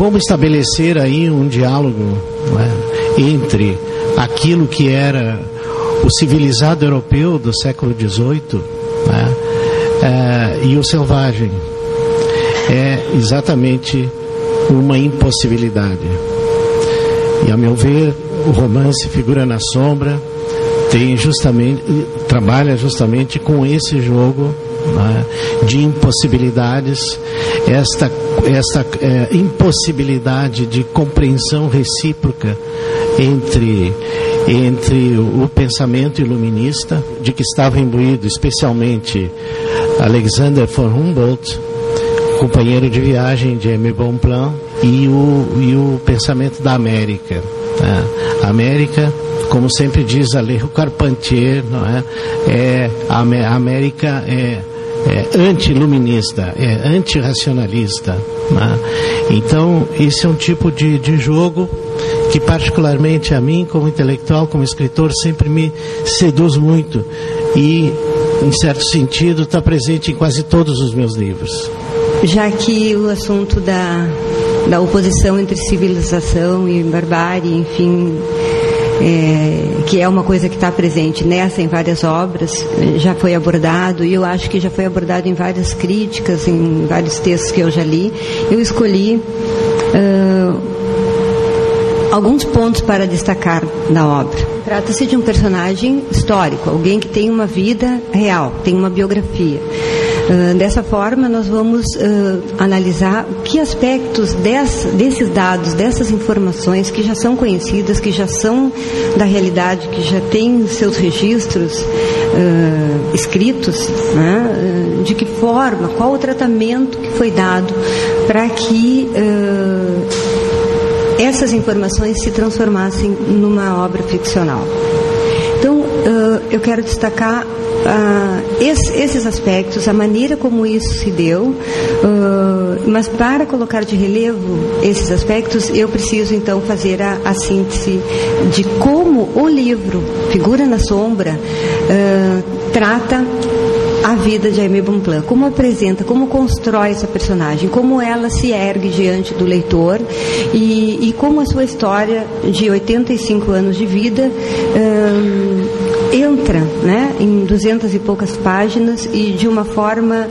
como estabelecer aí um diálogo é, entre aquilo que era o civilizado europeu do século XVIII né, é, e o selvagem. É exatamente uma impossibilidade. E a meu ver, o romance Figura na Sombra tem justamente trabalha justamente com esse jogo né, de impossibilidades, esta esta é, impossibilidade de compreensão recíproca entre entre o pensamento iluminista de que estava imbuído especialmente Alexander von Humboldt, companheiro de viagem de M. Bonpland, e o, e o pensamento da América. Né? A América, como sempre diz Alejo Carpentier, não é? é a América é é anti-iluminista, é anti-racionalista. Né? Então, esse é um tipo de, de jogo que, particularmente a mim, como intelectual, como escritor, sempre me seduz muito e, em certo sentido, está presente em quase todos os meus livros. Já que o assunto da, da oposição entre civilização e barbárie, enfim, é, que é uma coisa que está presente nessa em várias obras, já foi abordado e eu acho que já foi abordado em várias críticas, em vários textos que eu já li. Eu escolhi uh, alguns pontos para destacar na obra. Trata-se de um personagem histórico, alguém que tem uma vida real, tem uma biografia. Uh, dessa forma, nós vamos uh, analisar que aspectos dessa, desses dados, dessas informações que já são conhecidas, que já são da realidade, que já têm seus registros uh, escritos, né, de que forma, qual o tratamento que foi dado para que essas informações se transformassem numa obra ficcional. Então, eu quero destacar ah, esses aspectos, a maneira como isso se deu, uh, mas para colocar de relevo esses aspectos, eu preciso então fazer a, a síntese de como o livro Figura na Sombra uh, trata a vida de Aimee Bonpland, como apresenta, como constrói essa personagem, como ela se ergue diante do leitor e, e como a sua história de 85 anos de vida entra né, em duzentas e poucas páginas e de uma forma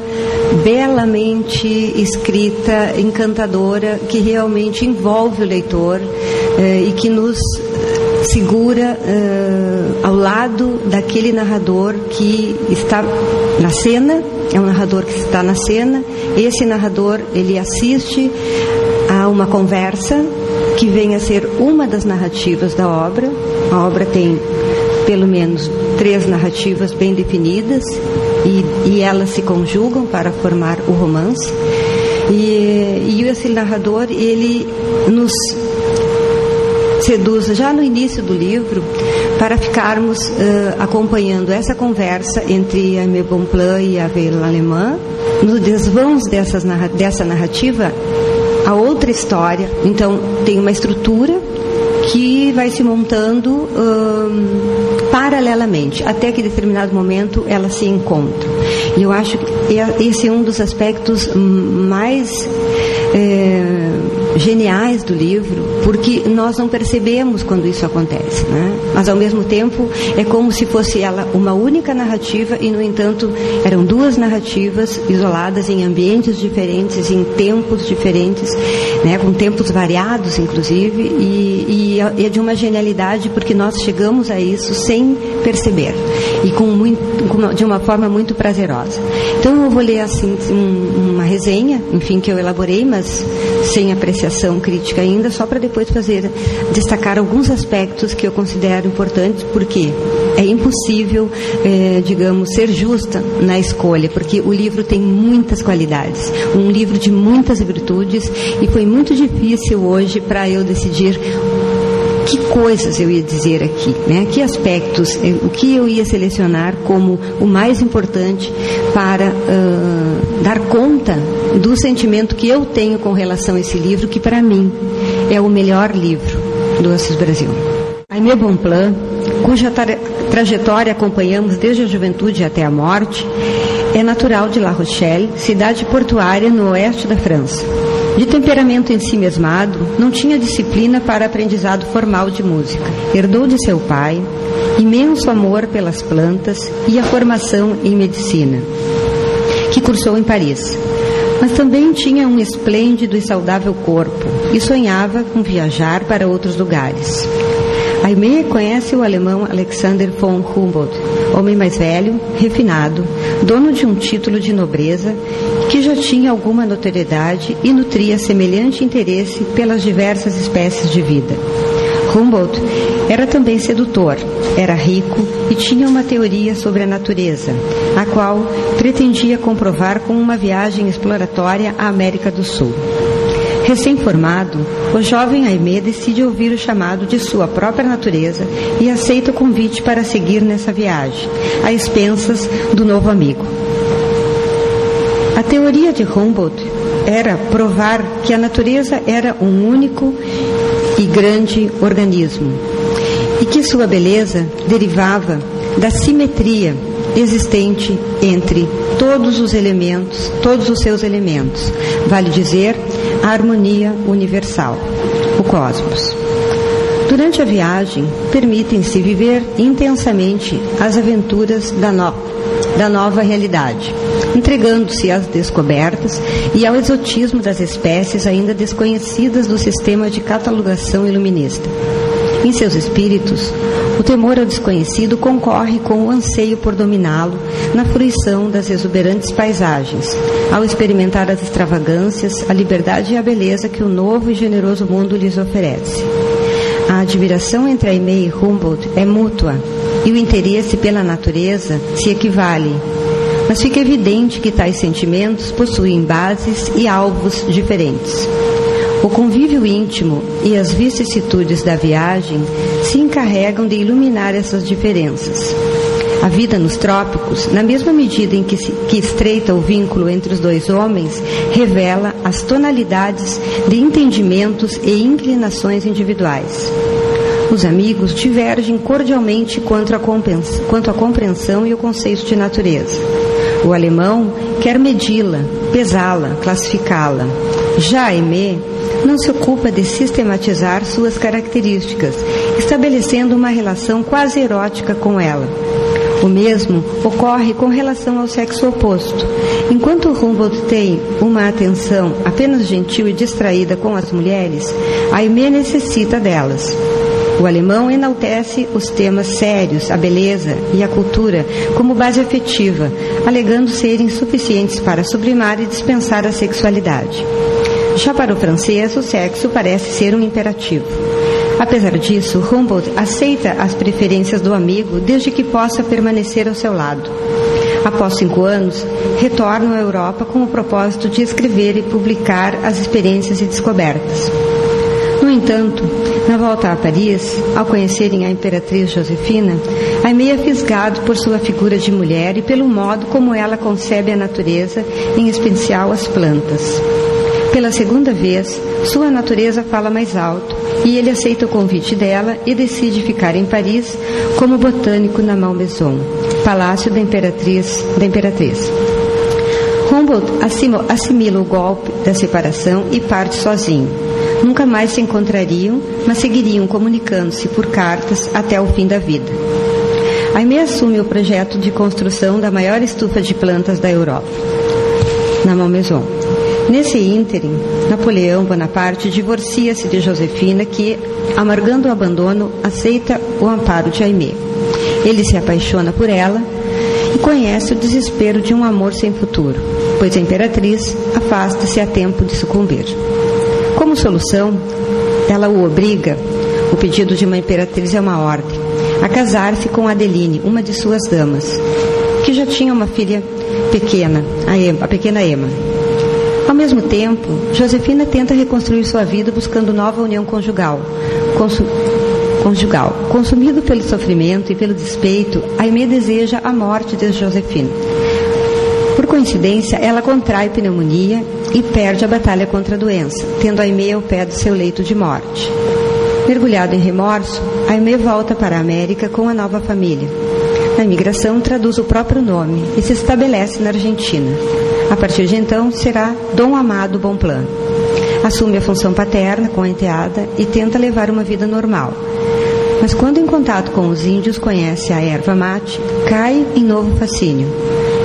belamente escrita, encantadora, que realmente envolve o leitor eh, e que nos segura eh, ao lado daquele narrador que está na cena, é um narrador que está na cena, esse narrador ele assiste a uma conversa que vem a ser uma das narrativas da obra. A obra tem pelo menos três narrativas bem definidas e, e elas se conjugam para formar o romance. E, e esse narrador, ele nos seduz já no início do livro para ficarmos uh, acompanhando essa conversa entre Aimé Bonpland e a Vela Alemã. Nos desvãos dessas, dessa narrativa, a outra história. Então, tem uma estrutura que vai se montando um, paralelamente, até que em determinado momento ela se encontra. E eu acho que é, esse é um dos aspectos mais é, geniais do livro, porque nós não percebemos quando isso acontece, né? Mas ao mesmo tempo é como se fosse ela uma única narrativa e no entanto eram duas narrativas isoladas em ambientes diferentes, em tempos diferentes, né? Com tempos variados, inclusive, e, e é de uma genialidade porque nós chegamos a isso sem perceber e com muito, de uma forma muito prazerosa. Então eu vou ler assim um, uma resenha, enfim, que eu elaborei, mas sem apreciação crítica ainda, só para depois fazer destacar alguns aspectos que eu considero importantes, porque é impossível, é, digamos, ser justa na escolha, porque o livro tem muitas qualidades, um livro de muitas virtudes, e foi muito difícil hoje para eu decidir que coisas eu ia dizer aqui, né? que aspectos, eh, o que eu ia selecionar como o mais importante para uh, dar conta do sentimento que eu tenho com relação a esse livro, que para mim é o melhor livro do Assis Brasil. Aimé Bonpland, cuja tra trajetória acompanhamos desde a juventude até a morte, é natural de La Rochelle, cidade portuária no oeste da França De temperamento ensimesmado, não tinha disciplina para aprendizado formal de música. Herdou de seu pai imenso amor pelas plantas e a formação em medicina, que cursou em Paris. Mas também tinha um esplêndido e saudável corpo e sonhava com viajar para outros lugares. Aimee conhece o alemão Alexander von Humboldt, homem mais velho, refinado, dono de um título de nobreza, que já tinha alguma notoriedade e nutria semelhante interesse pelas diversas espécies de vida. Humboldt era também sedutor, era rico e tinha uma teoria sobre a natureza, a qual pretendia comprovar com uma viagem exploratória à América do Sul. Recém-formado, o jovem Aimé decide ouvir o chamado de sua própria natureza e aceita o convite para seguir nessa viagem, a expensas do novo amigo. A teoria de Humboldt era provar que a natureza era um único e grande organismo e que sua beleza derivava da simetria existente entre todos os elementos, todos os seus elementos. Vale dizer, a harmonia universal, o cosmos. Durante a viagem, permitem-se viver intensamente as aventuras da, no, da nova realidade, entregando-se às descobertas e ao exotismo das espécies ainda desconhecidas do sistema de catalogação iluminista. Em seus espíritos, o temor ao desconhecido concorre com o anseio por dominá-lo na fruição das exuberantes paisagens, ao experimentar as extravagâncias, a liberdade e a beleza que o novo e generoso mundo lhes oferece. A admiração entre Aimee e Humboldt é mútua e o interesse pela natureza se equivale, mas fica evidente que tais sentimentos possuem bases e alvos diferentes. O convívio íntimo e as vicissitudes da viagem se encarregam de iluminar essas diferenças. A vida nos trópicos, na mesma medida em que, se, que estreita o vínculo entre os dois homens, revela as tonalidades de entendimentos e inclinações individuais. Os amigos divergem cordialmente quanto à, quanto à compreensão e o conceito de natureza. O alemão quer medi-la, pesá-la, classificá-la. Já Aimé não se ocupa de sistematizar suas características, estabelecendo uma relação quase erótica com ela. O mesmo ocorre com relação ao sexo oposto. Enquanto Humboldt tem uma atenção apenas gentil e distraída com as mulheres, Aimé necessita delas. O alemão enaltece os temas sérios, a beleza e a cultura como base afetiva, alegando serem suficientes para sublimar e dispensar a sexualidade. Já para o francês, o sexo parece ser um imperativo. Apesar disso, Humboldt aceita as preferências do amigo desde que possa permanecer ao seu lado. Após cinco anos, retorna à Europa com o propósito de escrever e publicar as experiências e descobertas. No entanto, na volta a Paris, ao conhecerem a imperatriz Josefina, Aimee é fisgado por sua figura de mulher e pelo modo como ela concebe a natureza, em especial as plantas. Pela segunda vez, sua natureza fala mais alto e ele aceita o convite dela e decide ficar em Paris como botânico na Malmaison, palácio da imperatriz. Da imperatriz. Humboldt assimila o golpe da separação e parte sozinho. Nunca mais se encontrariam, mas seguiriam comunicando-se por cartas até o fim da vida. Aimee assume o projeto de construção da maior estufa de plantas da Europa, na Malmaison. Nesse ínterim, Napoleão Bonaparte divorcia-se de Josefina, que, amargando o abandono, aceita o amparo de Aimé. Ele se apaixona por ela e conhece o desespero de um amor sem futuro, pois a imperatriz afasta-se a tempo de sucumbir. Como solução, ela o obriga, o pedido de uma imperatriz é uma ordem, a casar-se com Adeline, uma de suas damas, que já tinha uma filha pequena, a, Emma, a pequena Emma. Ao mesmo tempo, Josefina tenta reconstruir sua vida buscando nova união conjugal. Consu conjugal. Consumido pelo sofrimento e pelo despeito, Aimee deseja a morte de Josefina. Por coincidência, ela contrai pneumonia e perde a batalha contra a doença, tendo Aimee ao pé do seu leito de morte. Mergulhado em remorso, Aimee volta para a América com a nova família. Na imigração, traduz o próprio nome e se estabelece na Argentina. A partir de então, será Dom Amado Bonplan. Assume a função paterna com a enteada e tenta levar uma vida normal. Mas quando em contato com os índios conhece a erva mate, cai em novo fascínio.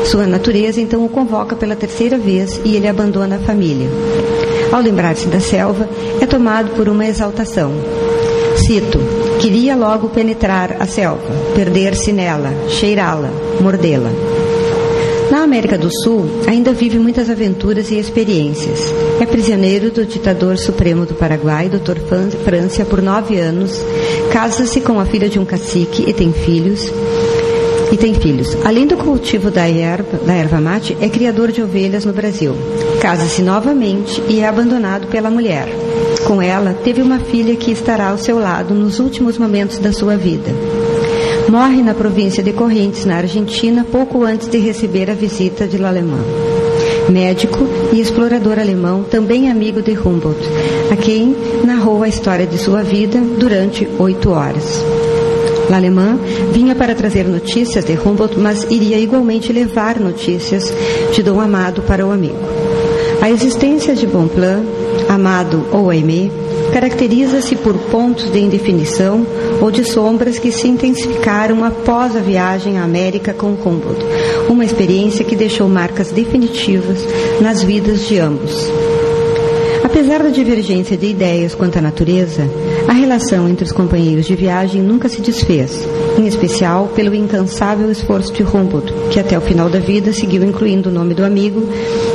Sua natureza então o convoca pela terceira vez e ele abandona a família. Ao lembrar-se da selva, é tomado por uma exaltação. Cito: Queria logo penetrar a selva, perder-se nela, cheirá-la, mordê-la. Na América do Sul, ainda vive muitas aventuras e experiências. É prisioneiro do ditador supremo do Paraguai, Dr. Francia, por nove anos. Casa-se com a filha de um cacique e tem filhos. E tem filhos. Além do cultivo da erva, da erva mate, é criador de ovelhas no Brasil. Casa-se novamente e é abandonado pela mulher. Com ela, teve uma filha que estará ao seu lado nos últimos momentos da sua vida. Morre na província de Correntes, na Argentina, pouco antes de receber a visita de L'Alemã. Médico e explorador alemão, também amigo de Humboldt, a quem narrou a história de sua vida durante oito horas. L'Alemã vinha para trazer notícias de Humboldt, mas iria igualmente levar notícias de Dom Amado para o amigo. A existência de Bonpland, Amado ou Aimé, caracteriza-se por pontos de indefinição ou de sombras que se intensificaram após a viagem à América com Humboldt, uma experiência que deixou marcas definitivas nas vidas de ambos. Apesar da divergência de ideias quanto à natureza, relação entre os companheiros de viagem nunca se desfez, em especial pelo incansável esforço de Humboldt, que até o final da vida seguiu incluindo o nome do amigo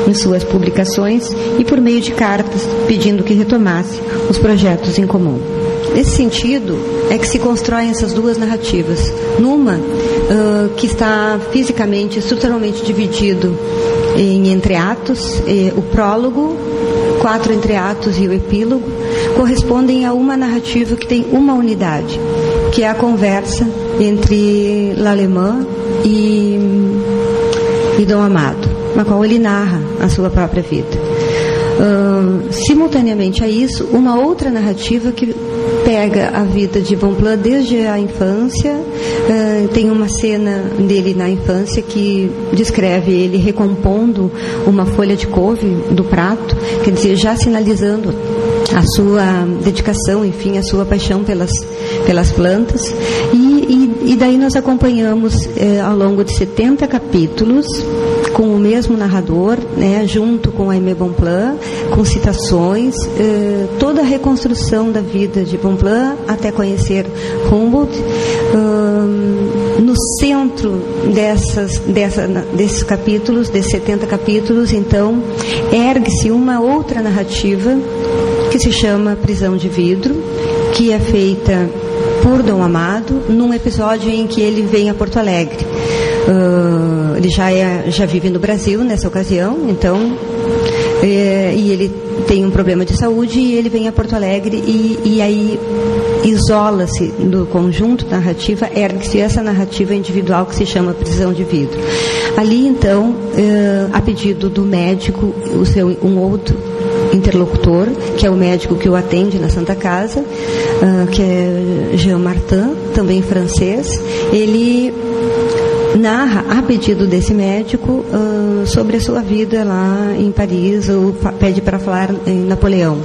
em suas publicações e por meio de cartas pedindo que retomasse os projetos em comum. Nesse sentido, é que se constroem essas duas narrativas. Numa, uh, que está fisicamente, estruturalmente dividido em entreatos, o prólogo, quatro entreatos e o epílogo, correspondem a uma narrativa que tem uma unidade, que é a conversa entre L'Alemã e, e Dom Amado, na qual ele narra a sua própria vida. Uh, simultaneamente a isso, uma outra narrativa que pega a vida de Bonpland desde a infância. Uh, tem uma cena dele na infância que descreve ele recompondo uma folha de couve do prato, quer dizer, já sinalizando a sua dedicação, enfim, a sua paixão pelas, pelas plantas. E, e, e daí nós acompanhamos eh, ao longo de 70 capítulos com o mesmo narrador, né, junto com Aimé Bonpland, com citações, eh, toda a reconstrução da vida de Bonpland até conhecer Humboldt. no centro dessas, dessa, desses capítulos, desses 70 capítulos, então, ergue-se uma outra narrativa que se chama Prisão de Vidro, que é feita por Dom Amado num episódio em que ele vem a Porto Alegre. Uh, ele já, é, já vive no Brasil nessa ocasião, então, é, e ele tem um problema de saúde e ele vem a Porto Alegre e, e aí isola-se do conjunto narrativa, ergue-se essa narrativa individual que se chama prisão de vidro. Ali, então, é, a pedido do médico, o seu, um outro interlocutor, que é o médico que o atende na Santa Casa, uh, que é Jean Martin, também francês, ele narra, a pedido desse médico, uh, sobre a sua vida lá em Paris, ou pede para falar em Napoleão.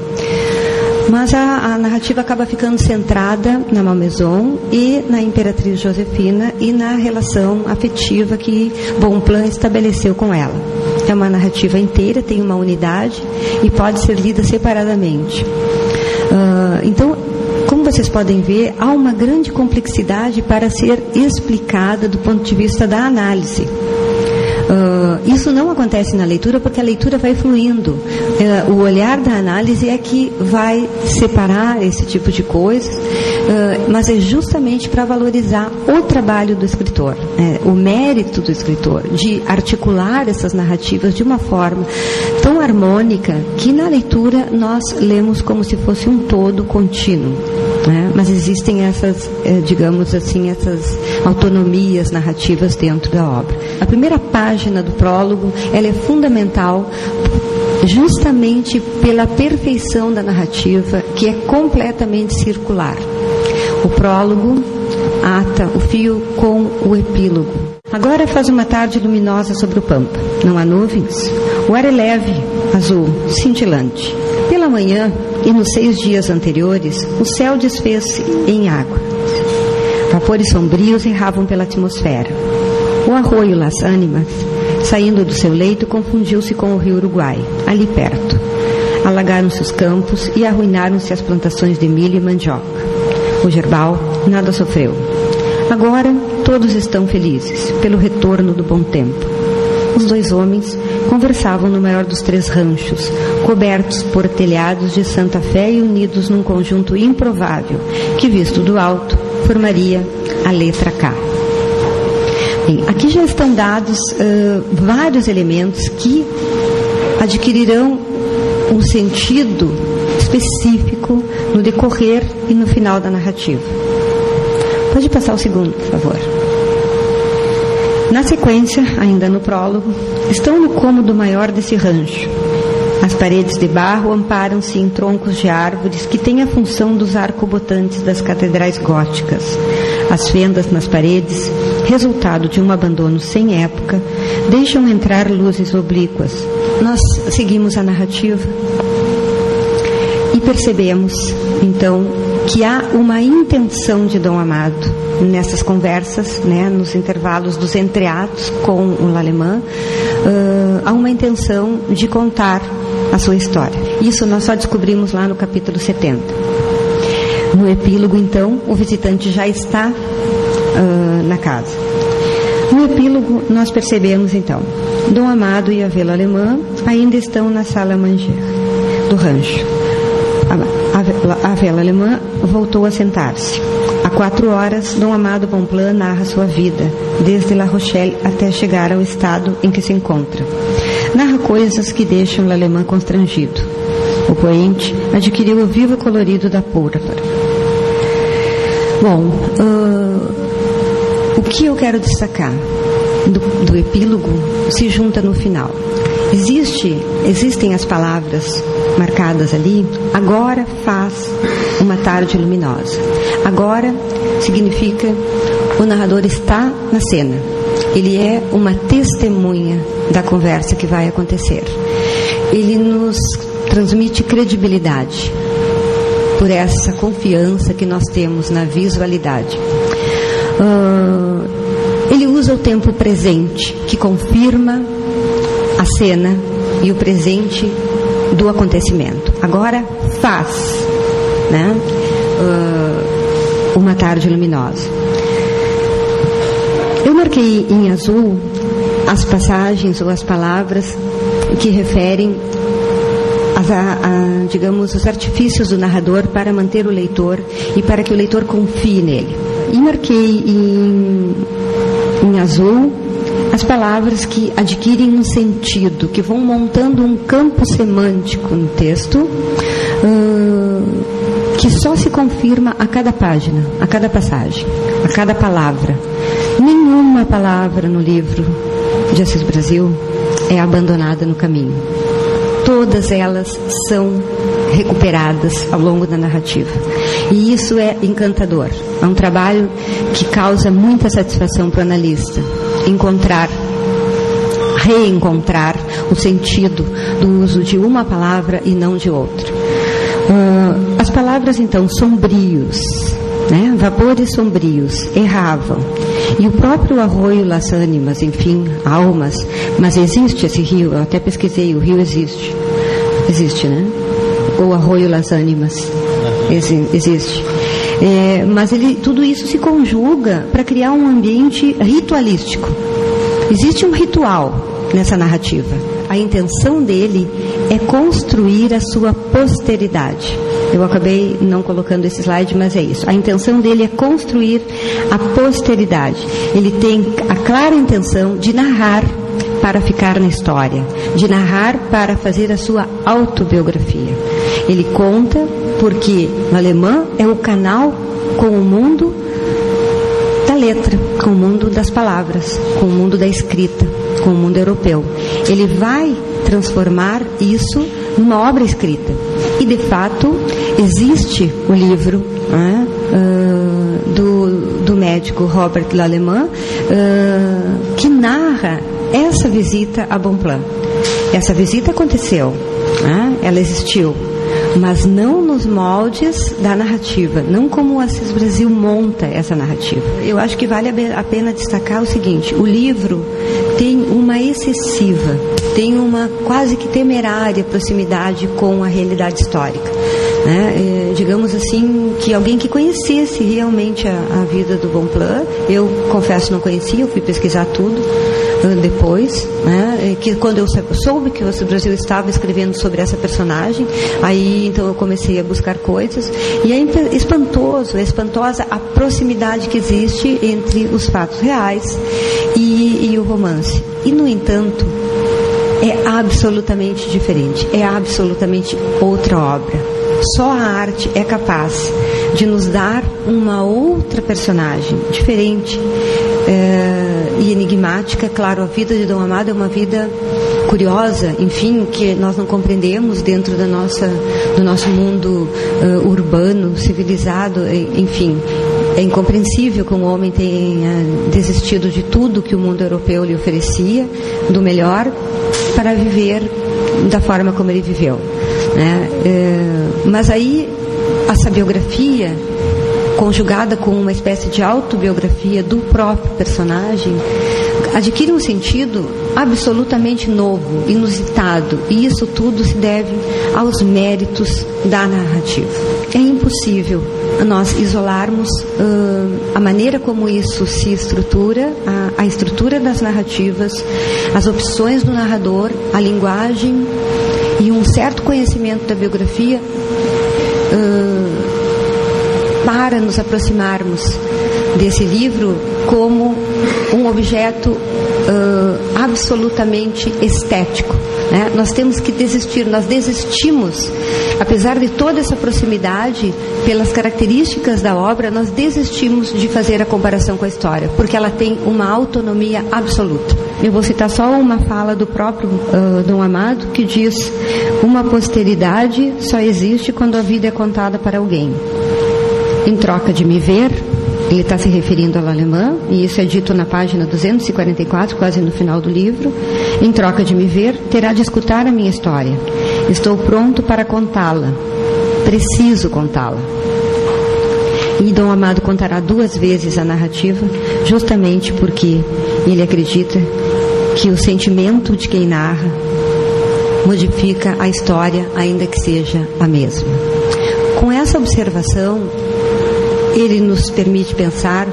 Mas a, a, narrativa acaba ficando centrada na Malmaison e na Imperatriz Josefina e na relação afetiva que Bonpland estabeleceu com ela. É uma narrativa inteira, tem uma unidade e pode ser lida separadamente. Uh, então, como vocês podem ver, há uma grande complexidade para ser explicada do ponto de vista da análise. Uh, isso não acontece na leitura porque a leitura vai fluindo. Uh, o olhar da análise é que vai separar esse tipo de coisas, uh, mas é justamente para valorizar o trabalho do escritor, né? o mérito do escritor de articular essas narrativas de uma forma tão harmônica que na leitura nós lemos como se fosse um todo contínuo. Né? Mas existem essas, eh, digamos assim, essas autonomias narrativas dentro da obra. A primeira página do prólogo, ela é fundamental justamente pela perfeição da narrativa, que é completamente circular. O prólogo ata o fio com o epílogo. Agora faz uma tarde luminosa sobre o pampa. Não há nuvens. O ar é leve, azul, cintilante. Pela manhã e nos seis dias anteriores, o céu desfez-se em água. Vapores sombrios erravam pela atmosfera. O arroio Las Ánimas, saindo do seu leito, confundiu-se com o rio Uruguai, ali perto. Alagaram-se os campos e arruinaram-se as plantações de milho e mandioca. O gerbal nada sofreu. Agora todos estão felizes pelo retorno do bom tempo. Os dois homens conversavam no maior dos três ranchos, cobertos por telhados de Santa Fé e unidos num conjunto improvável, que, visto do alto, formaria a letra K. Bem, aqui já estão dados uh, vários elementos que adquirirão um sentido específico no decorrer e no final da narrativa. Pode passar o segundo, por favor. Na sequência, ainda no prólogo, estão no cômodo maior desse rancho. As paredes de barro amparam-se em troncos de árvores que têm a função dos arcobotantes das catedrais góticas. As fendas nas paredes, resultado de um abandono sem época, deixam entrar luzes oblíquas. Nós seguimos a narrativa e percebemos, então, que há uma intenção de Dom Amado nessas conversas, né, nos intervalos dos entreatos com o alemão, uh, há uma intenção de contar a sua história. Isso nós só descobrimos lá no capítulo 70. No epílogo, então, o visitante já está uh, na casa. No epílogo, nós percebemos, então, Dom Amado e a vila alemã ainda estão na sala manger do rancho. A, vela alemã voltou a sentar-se. Há quatro horas, Dom Amado Bonplan narra sua vida, desde La Rochelle até chegar ao estado em que se encontra. Narra coisas que deixam alemã constrangido. O poente adquiriu o vivo colorido da púrpura. Bom, uh, o que eu quero destacar do, do epílogo se junta no final. Existe, existem as palavras marcadas ali. Agora faz uma tarde luminosa. Agora significa o narrador está na cena. Ele é uma testemunha da conversa que vai acontecer. Ele nos transmite credibilidade por essa confiança que nós temos na visualidade. Uh, ele usa o tempo presente, que confirma a cena e o presente do acontecimento. Agora faz, né? Uh, uma tarde luminosa. Eu marquei em azul as passagens ou as palavras que referem a, a, digamos, os artifícios do narrador para manter o leitor e para que o leitor confie nele. E marquei em, em azul as palavras que adquirem um sentido, que vão montando um campo semântico no texto, uh, que só se confirma a cada página, a cada passagem, a cada palavra. Nenhuma palavra no livro de Assis Brasil é abandonada no caminho. Todas elas são recuperadas ao longo da narrativa. E isso é encantador. É um trabalho que causa muita satisfação para o analista. Encontrar, reencontrar o sentido do uso de uma palavra e não de outra. Uh, as palavras, então, sombrios, né? vapores sombrios, erravam. E o próprio arroio Las Ánimas, enfim, almas, mas existe esse rio, eu até pesquisei, o rio existe. Existe, né? O arroio Las Ánimas. existe. É, mas ele, tudo isso se conjuga para criar um ambiente ritualístico. Existe um ritual nessa narrativa. A intenção dele é construir a sua posteridade. Eu acabei não colocando esse slide, mas é isso. A intenção dele é construir a posteridade. Ele tem a clara intenção de narrar para ficar na história, de narrar para fazer a sua autobiografia. Ele conta porque o alemão é o canal com o mundo da letra, com o mundo das palavras, com o mundo da escrita, com o mundo europeu. Ele vai transformar isso numa obra escrita. E de fato existe o livro né, uh, do, do médico Robert Lallemand uh, que narra essa visita a Bonplan. Essa visita aconteceu, né, ela existiu. Mas não nos moldes da narrativa, não como o Assis Brasil monta essa narrativa. Eu acho que vale a pena destacar o seguinte: o livro tem uma excessiva, tem uma quase que temerária proximidade com a realidade histórica. Né? É, digamos assim, que alguém que conhecesse realmente a, a vida do Bonplan, eu confesso não conhecia, eu fui pesquisar tudo uh, depois, né? que quando eu soube que o Brasil estava escrevendo sobre essa personagem, aí então eu comecei a buscar coisas e é espantoso, é espantosa a proximidade que existe entre os fatos reais e, e o romance. E no entanto, é absolutamente diferente, é absolutamente outra obra. Só a arte é capaz de nos dar uma outra personagem, diferente é, e enigmática. Claro, a vida de Dom Amado é uma vida curiosa, enfim, que nós não compreendemos dentro da nossa, do nosso mundo uh, urbano, civilizado, enfim. É incompreensível que um homem tenha desistido de tudo que o mundo europeu lhe oferecia, do melhor, para viver da forma como ele viveu. Né? É, mas aí, essa biografia, conjugada com uma espécie de autobiografia do próprio personagem, adquire um sentido absolutamente novo, inusitado, e isso tudo se deve aos méritos da narrativa. É impossível nós isolarmos uh, a maneira como isso se estrutura, a, a estrutura das narrativas, as opções do narrador, a linguagem e um certo conhecimento da biografia uh, para nos aproximarmos desse livro como um objeto uh, absolutamente estético. Né? Nós temos que desistir, nós desistimos, apesar de toda essa proximidade, pelas características da obra, nós desistimos de fazer a comparação com a história, porque ela tem uma autonomia absoluta. Eu vou citar só uma fala do próprio uh, Dom Amado que diz: Uma posteridade só existe quando a vida é contada para alguém. Em troca de me ver, ele está se referindo ao alemã, e isso é dito na página 244, quase no final do livro. Em troca de me ver, terá de escutar a minha história. Estou pronto para contá-la. Preciso contá-la. E Dom Amado contará duas vezes a narrativa, justamente porque ele acredita que o sentimento de quem narra modifica a história, ainda que seja a mesma. Com essa observação, ele nos permite pensar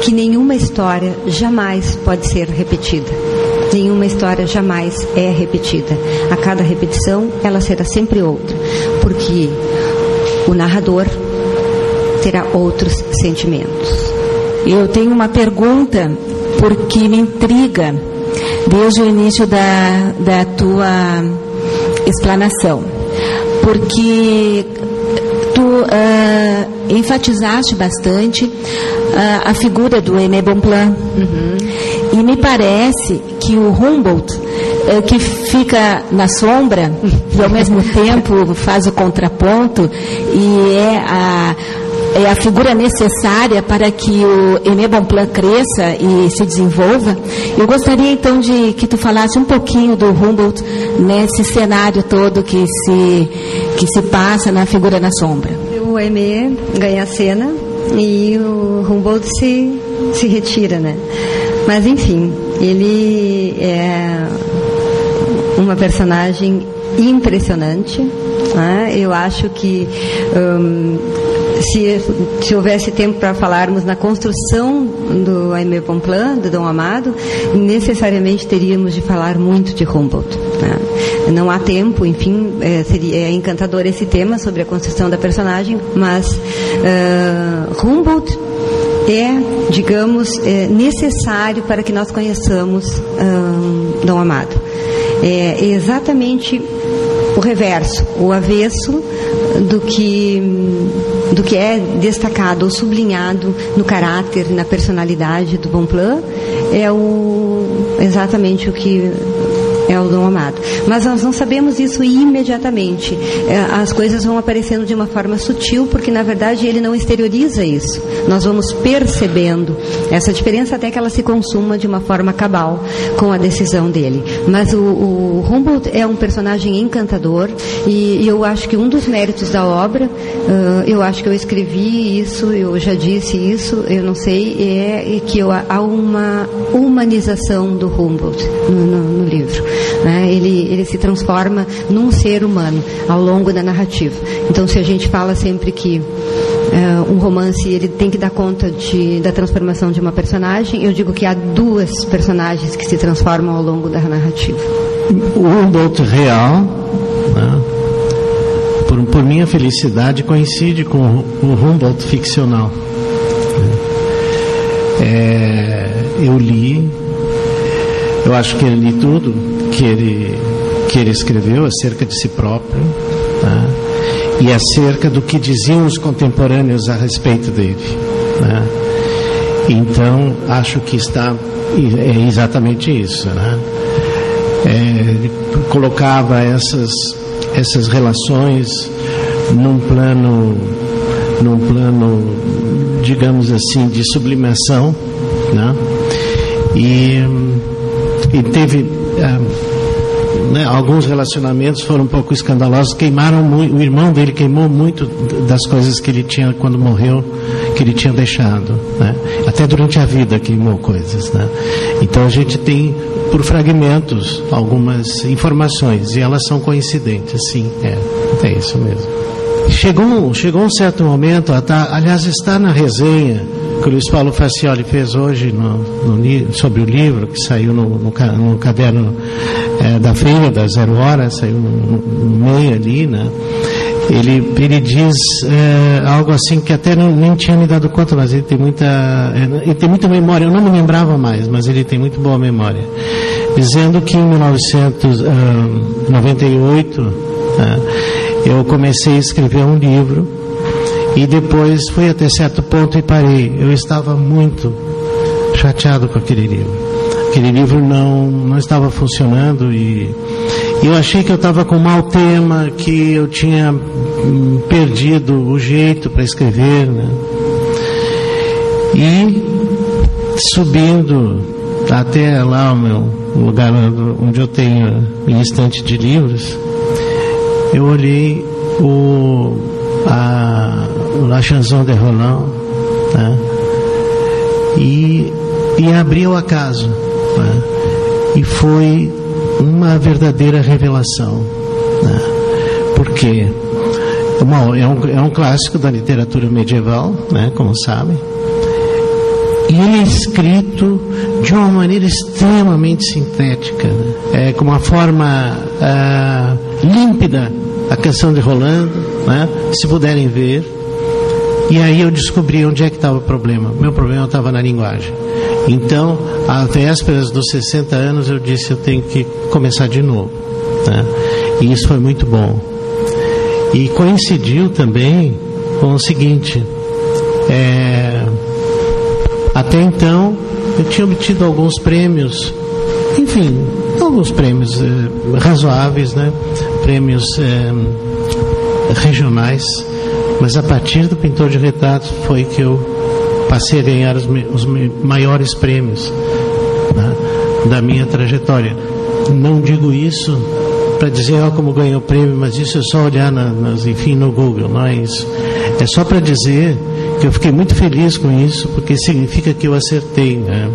que nenhuma história jamais pode ser repetida. Nenhuma história jamais é repetida. A cada repetição, ela será sempre outra, porque o narrador terá outros sentimentos. Eu tenho uma pergunta porque me intriga desde o início da, da tua explanação. Porque tu uh, enfatizaste bastante uh, a figura do Aimé Bonpland. Uhum. E me parece que o Humboldt, uh, que fica na sombra e ao mesmo tempo faz o contraponto e é a é a figura necessária para que o Aimé Bonpland cresça e se desenvolva. Eu gostaria então de que tu falasse um pouquinho do Humboldt nesse cenário todo que se, que se passa na figura na sombra. O Aimé ganha a cena e o Humboldt se, se retira, né? Mas enfim, ele é uma personagem impressionante. Né? Eu acho que um, se, se houvesse tempo para falarmos na construção do Aimé Bonpland, do Dom Amado, necessariamente teríamos de falar muito de Humboldt. Né? Não há tempo, enfim, é, seria, é encantador esse tema sobre a construção da personagem, mas uh, Humboldt é, digamos, é necessário para que nós conheçamos uh, Dom Amado. É exatamente o reverso, o avesso do que do que é destacado ou sublinhado no caráter, na personalidade do Bonpland, é o, exatamente o que é o Dom Amado. Mas nós não sabemos isso imediatamente. É, as coisas vão aparecendo de uma forma sutil, porque na verdade ele não exterioriza isso. Nós vamos percebendo essa diferença até que ela se consuma de uma forma cabal com a decisão dele. Mas o, o Humboldt é um personagem encantador e, e, eu acho que um dos méritos da obra, uh, eu acho que eu escrevi isso, eu já disse isso, eu não sei, é, é que eu, há uma humanização do Humboldt no, no, no livro. Né? Ele, ele se transforma num ser humano ao longo da narrativa. Então, se a gente fala sempre que uh, um romance ele tem que dar conta de, da transformação de uma personagem, eu digo que há duas personagens que se transformam ao longo da narrativa. O Humboldt real, né? por, por minha felicidade, coincide com o Humboldt ficcional. É, eu li, eu acho que eu li tudo que ele, que ele escreveu acerca de si próprio né? e acerca do que diziam os contemporâneos a respeito dele. Né? Então, acho que está é exatamente isso. Né? É, colocava essas, essas relações num plano, num plano, digamos assim, de sublimação, né? E, e teve né, alguns relacionamentos foram um pouco escandalosos, queimaram muito, o irmão dele queimou muito das coisas que ele tinha quando morreu, que ele tinha deixado, né? Até durante a vida queimou coisas, né? Então a gente tem por fragmentos algumas informações e elas são coincidentes, sim, é, é isso mesmo. Chegou, chegou um certo momento, tá, aliás está na resenha que o Luiz Paulo Facioli fez hoje no, no, sobre o livro que saiu no, no, no caderno é, da feira da Zero Hora, saiu no, meio ali, né? Ele, ele diz é, algo assim que até não, nem tinha me dado conta, mas ele tem muita é, ele tem muita memória. Eu não me lembrava mais, mas ele tem muito boa memória, dizendo que em 1998 ah, eu comecei a escrever um livro e depois fui até certo ponto e parei. Eu estava muito chateado com aquele livro. Aquele livro não, não estava funcionando e eu achei que eu estava com mau tema, que eu tinha hum, perdido o jeito para escrever. Né? E subindo até lá o meu lugar onde eu tenho minha estante de livros, eu olhei o a La Chanson de Roland né? e, e abri o acaso né? e foi uma verdadeira revelação né? porque uma, é, um, é um clássico da literatura medieval né? como sabem e ele é escrito de uma maneira extremamente sintética, né? é, com uma forma uh, límpida a canção de Rolando, né? se puderem ver. E aí eu descobri onde é que estava o problema. Meu problema estava na linguagem. Então, às vésperas dos 60 anos, eu disse: eu tenho que começar de novo. Né? E isso foi muito bom. E coincidiu também com o seguinte: é, até então, eu tinha obtido alguns prêmios, enfim, alguns prêmios é, razoáveis, né? Prêmios é, regionais, mas a partir do pintor de retratos foi que eu passei a ganhar os, os maiores prêmios né, da minha trajetória. Não digo isso para dizer ó, como ganhou o prêmio, mas isso é só olhar na, nas, enfim, no Google, não é isso. É só para dizer que eu fiquei muito feliz com isso, porque significa que eu acertei. Né?